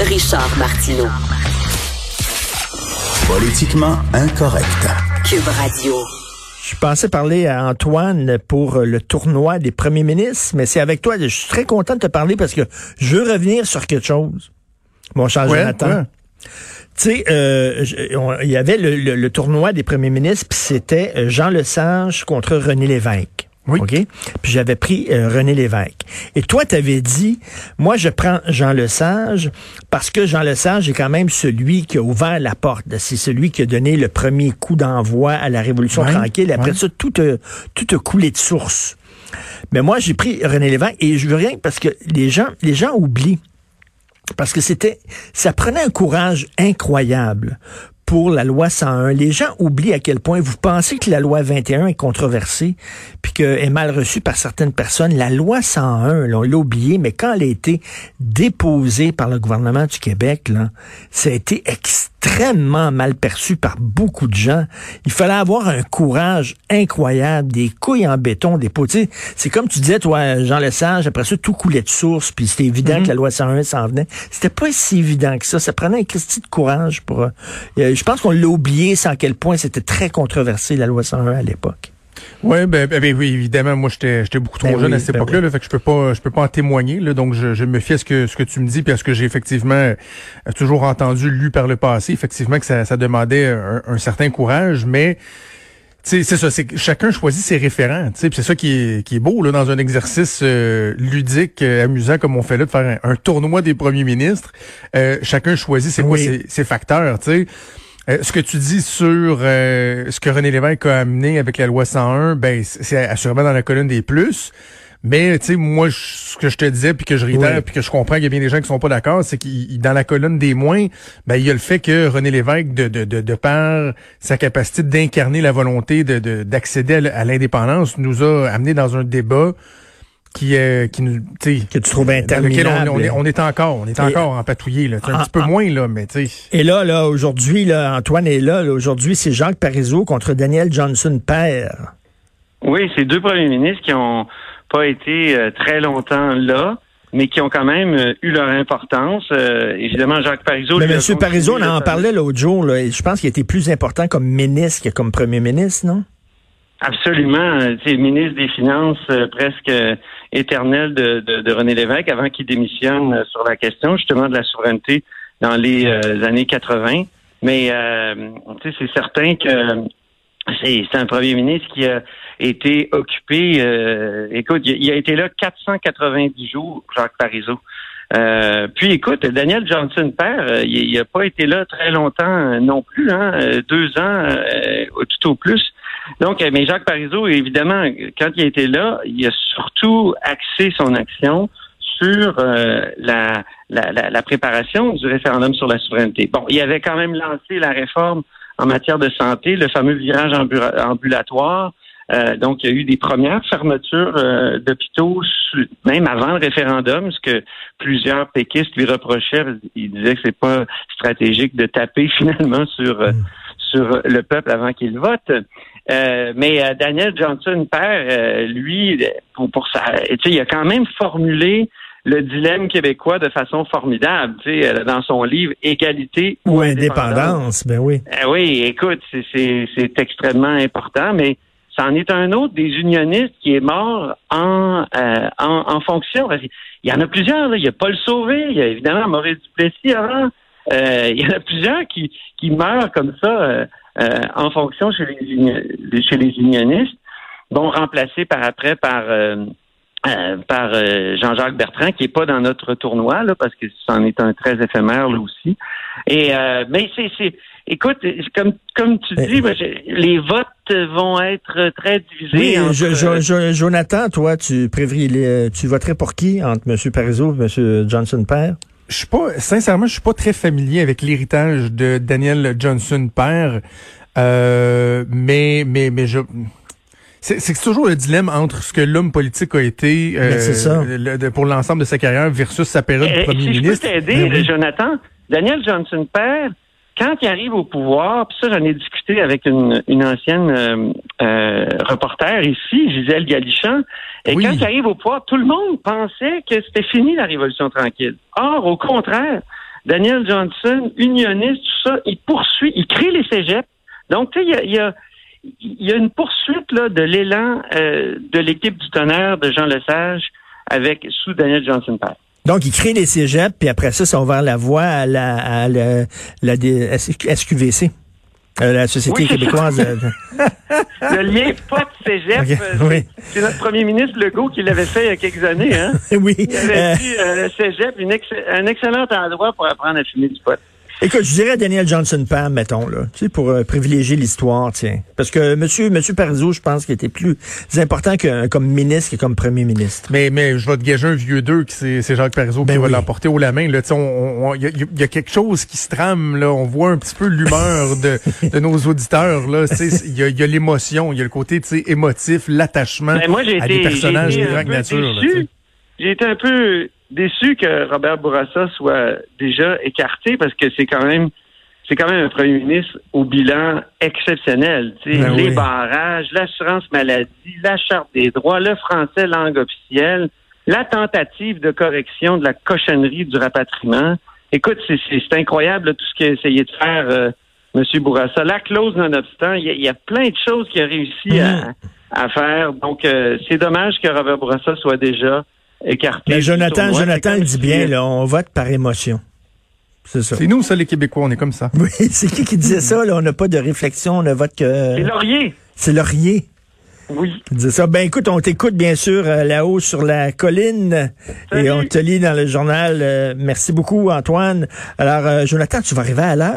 Richard Martineau. Politiquement incorrect. Cube Radio. Je pensais parler à Antoine pour le tournoi des premiers ministres, mais c'est avec toi. Je suis très content de te parler parce que je veux revenir sur quelque chose. Mon cher Ouais, Jonathan. ouais. Tu sais, euh, il y avait le, le- le tournoi des premiers ministres, puis c'était euh, Jean Lesage contre René Lévesque. Oui. OK? Puis j'avais pris euh, René Lévesque. Et toi, tu avais dit, moi, je prends Jean Lesage parce que Jean Lesage est quand même celui qui a ouvert la porte. C'est celui qui a donné le premier coup d'envoi à la Révolution tranquille. Après ça, tout a, tout a coulé de source. Mais moi, j'ai pris René Lévesque et je veux rien parce que les gens, les gens oublient. Parce que c'était, ça prenait un courage incroyable pour la loi 101. Les gens oublient à quel point vous pensez que la loi 21 est controversée puis qu'elle est mal reçue par certaines personnes. La loi 101, là, on l'a oublié, mais quand elle a été déposée par le gouvernement du Québec, là, ça a été extrêmement mal perçu par beaucoup de gens. Il fallait avoir un courage incroyable, des couilles en béton, des sais, C'est comme tu disais, toi, Jean Lesage, après ça, tout coulait de source, puis c'était évident que la loi 101 s'en venait. C'était pas si évident que ça. Ça prenait un Christy de courage pour... euh, euh, je pense qu'on l'a oublié, sans quel point c'était très controversé, la loi 101 à l'époque. Ouais, ben, ben, ben oui, évidemment, moi j'étais j'étais beaucoup trop Ben jeune oui, à cette ben époque-là, oui. là, fait que je peux pas je peux pas en témoigner là, donc je, je me fie à ce que ce que tu me dis puis à ce que j'ai effectivement euh, toujours entendu lu par le passé, effectivement que ça, ça demandait un, un certain courage, mais c'est ça, c'est chacun choisit ses référents, tu sais, puis c'est ça qui est qui est beau là dans un exercice euh, ludique, euh, amusant comme on fait là de faire un, un tournoi des premiers ministres. Euh, chacun choisit c'est quoi Oui. ses, ses facteurs, tu sais. Euh, ce que tu dis sur euh, ce que René Lévesque a amené avec la loi 101, ben c'est assurément dans la colonne des plus. Mais tu sais, moi, je- ce que je te disais, puis que je réitère, Oui. puis que je comprends qu'il y a bien des gens qui sont pas d'accord, c'est qu'il dans la colonne des moins, ben il y a le fait que René Lévesque, de, de, de, de par sa capacité d'incarner la volonté de de- d'accéder à l'indépendance, nous a amené dans un débat qui euh, qui nous, tu sais, Que tu trouves on, interminable. on est, on est encore, on est encore empatouillé là, un petit peu ah. moins là, mais tu sais. Et là, là, aujourd'hui, là, Antoine est là. là. Aujourd'hui, c'est Jacques Parizeau contre Daniel Johnson père. Oui, c'est deux premiers ministres qui ont pas été euh, très longtemps là, mais qui ont quand même euh, eu leur importance. Euh, évidemment, Jacques Parizeau. Mais M. continué Parizeau, on en parlait l'autre jour. Là, et je pense qu'il était plus important comme ministre que comme premier ministre, non? Absolument. Tu sais, ministre des Finances euh, presque euh, éternel de, de, René Lévesque avant qu'il démissionne euh, sur la question justement de la souveraineté dans les euh, années 80. Mais euh, c'est certain que c'est un premier ministre qui a été occupé. euh, écoute, il, a été là 490 jours, Jacques Parizeau. Euh, puis écoute, Daniel Johnson père, euh, il n'a pas été là très longtemps non plus, hein, deux ans euh, tout au plus. Donc, euh, mais Jacques Parizeau, évidemment, quand il a été là, il a surtout axé son action sur euh, la, la, la, préparation du référendum sur la souveraineté. Bon, il avait quand même lancé la réforme en matière de santé, le fameux virage ambu- ambulatoire. Euh, donc, il y a eu des premières fermetures euh, d'hôpitaux, même avant le référendum, ce que plusieurs péquistes lui reprochaient. Ils disaient que c'est pas stratégique de taper finalement sur euh, sur le peuple avant qu'il vote. Euh, mais euh, Daniel Johnson père, euh, lui, pour, pour ça, sais, il a quand même formulé le dilemme québécois de façon formidable, tu sais, euh, dans son livre Égalité Ou indépendance, ben oui. oui, écoute, c'est- extrêmement important, mais c'en est un autre des unionistes qui est mort en, euh, en, en fonction. Il y en a plusieurs, là. il y a Paul Sauvé, il y a évidemment Maurice Duplessis avant. Euh, il y en a plusieurs qui, qui meurent comme ça euh, euh, en fonction chez les, chez les unionistes, bon, remplacés par après par euh, euh, par euh, Jean-Jacques Bertrand, qui est pas dans notre tournoi, là, parce que c'en est un très éphémère, là aussi. Et euh, mais c'est, c'est écoute, comme comme tu dis, moi, je- les votes vont être très divisés. Oui, entre- je- je- je- Jonathan, toi, tu prévirais, tu voterais pour qui entre M. Parizeau et M. Johnson père? Je suis pas, sincèrement, je suis pas très familier avec l'héritage de Daniel Johnson père, euh, mais mais mais je. C'est c'est toujours le dilemme entre ce que l'homme politique a été euh, Ben, c'est ça. le- de- pour l'ensemble de sa carrière versus sa période de Eh, premier si ministre. je peux t'aider, Ben oui. Jonathan, Daniel Johnson père, quand il arrive au pouvoir, puis ça j'en ai discuté avec une, une ancienne euh, euh, reporter ici, Gisèle Galichan, et Oui. quand il arrive au pouvoir, tout le monde pensait que c'était fini la Révolution tranquille. Or, au contraire, Daniel Johnson, unioniste, tout ça, il poursuit, il crée les cégeps. Donc, tu sais, il y a, il y a il y a une poursuite là, de l'élan euh, de l'équipe du tonnerre de Jean Lesage avec sous Daniel Johnson Père. Donc, il crée les cégeps, puis après ça, ça a ouvert la voie à la, à la, la D- SQVC, euh, la Société Oui, québécoise. de- Le lien pas de cégep, euh, oui. c'est- notre premier ministre Legault qui l'avait fait il y a quelques années. Hein? oui. Il avait Euh, dit euh, le cégep, une ex- un excellent endroit pour apprendre à fumer du pot. Écoute, je dirais Daniel Johnson Pam, mettons, là, tu sais, pour euh, privilégier l'histoire, tiens. Parce que monsieur, monsieur Parizeau, je pense qu'il était plus important que, comme ministre que comme premier ministre. Mais, mais je vais te gager un vieux deux qui c'est c'est Jacques Parizeau Ben qui va oui. l'emporter haut la main. Là, Tu sais, on- on- Il y, a, il y a quelque chose qui se trame. Là. On voit un petit peu l'humeur de, de nos auditeurs. là. Tu sais, Il y a, il y a l'émotion, il y a le côté tu sais, émotif, l'attachement Ben, à été, des personnages de nature. là, tu déçu. sais. J'ai été un peu déçu que Robert Bourassa soit déjà écarté parce que c'est quand même c'est quand même un premier ministre au bilan exceptionnel. Ben les oui. barrages, l'assurance maladie, la charte des droits, le français langue officielle, la tentative de correction de la cochonnerie du rapatriement. Écoute, c'est, incroyable là, tout ce qu'a essayé de faire euh, M. Bourassa. La clause nonobstant, il y, a, il y a plein de choses qu'il a réussi à, à faire. Donc, euh, c'est dommage que Robert Bourassa soit déjà écarté. Mais Jonathan, tournoi. Jonathan C'est le dit bien, là, on vote par émotion. C'est ça. C'est nous, ça, les Québécois, on est comme ça. Oui, c'est qui qui disait ça, là? On n'a pas de réflexion, on ne vote C'est que... Laurier. C'est Laurier. Oui. qui disait ça. Ben écoute, on t'écoute bien sûr euh, là-haut sur la colline Salut. et on te lit dans le journal. Euh, merci beaucoup, Antoine. Alors, euh, Jonathan, tu vas arriver à l'heure?